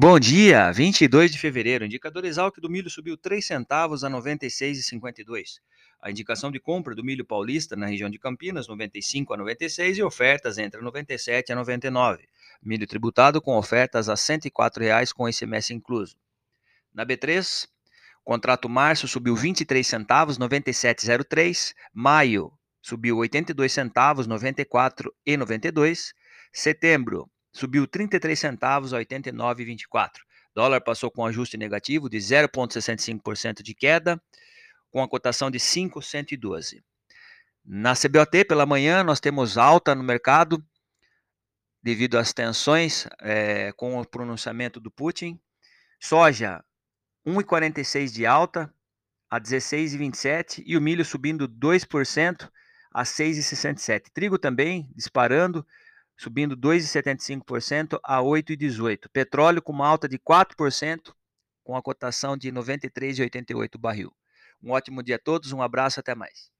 Bom dia, 22 de fevereiro. Indicador Exalc do milho subiu 3 centavos a 96,52. A indicação de compra do milho paulista na região de Campinas, 95 a 96 e ofertas entre 97 a 99. Milho tributado com ofertas a R$ 104,00 com ICMS incluso. Na B3, contrato março subiu 23 centavos, 97,03. Maio subiu 82 centavos, 94 e 92. Setembro subiu 33 centavos a 89,24. Dólar passou com ajuste negativo de 0,65% de queda, com a cotação de 5,112. Na CBOT, pela manhã, nós temos alta no mercado devido às tensões é, com o pronunciamento do Putin. Soja, 1,46 de alta a 16,27 e o milho subindo 2% a 6,67. Trigo também disparando subindo 2,75% a 8,18. Petróleo com uma alta de 4%, com a cotação de 93,88 barril. Um ótimo dia a todos, um abraço, até mais.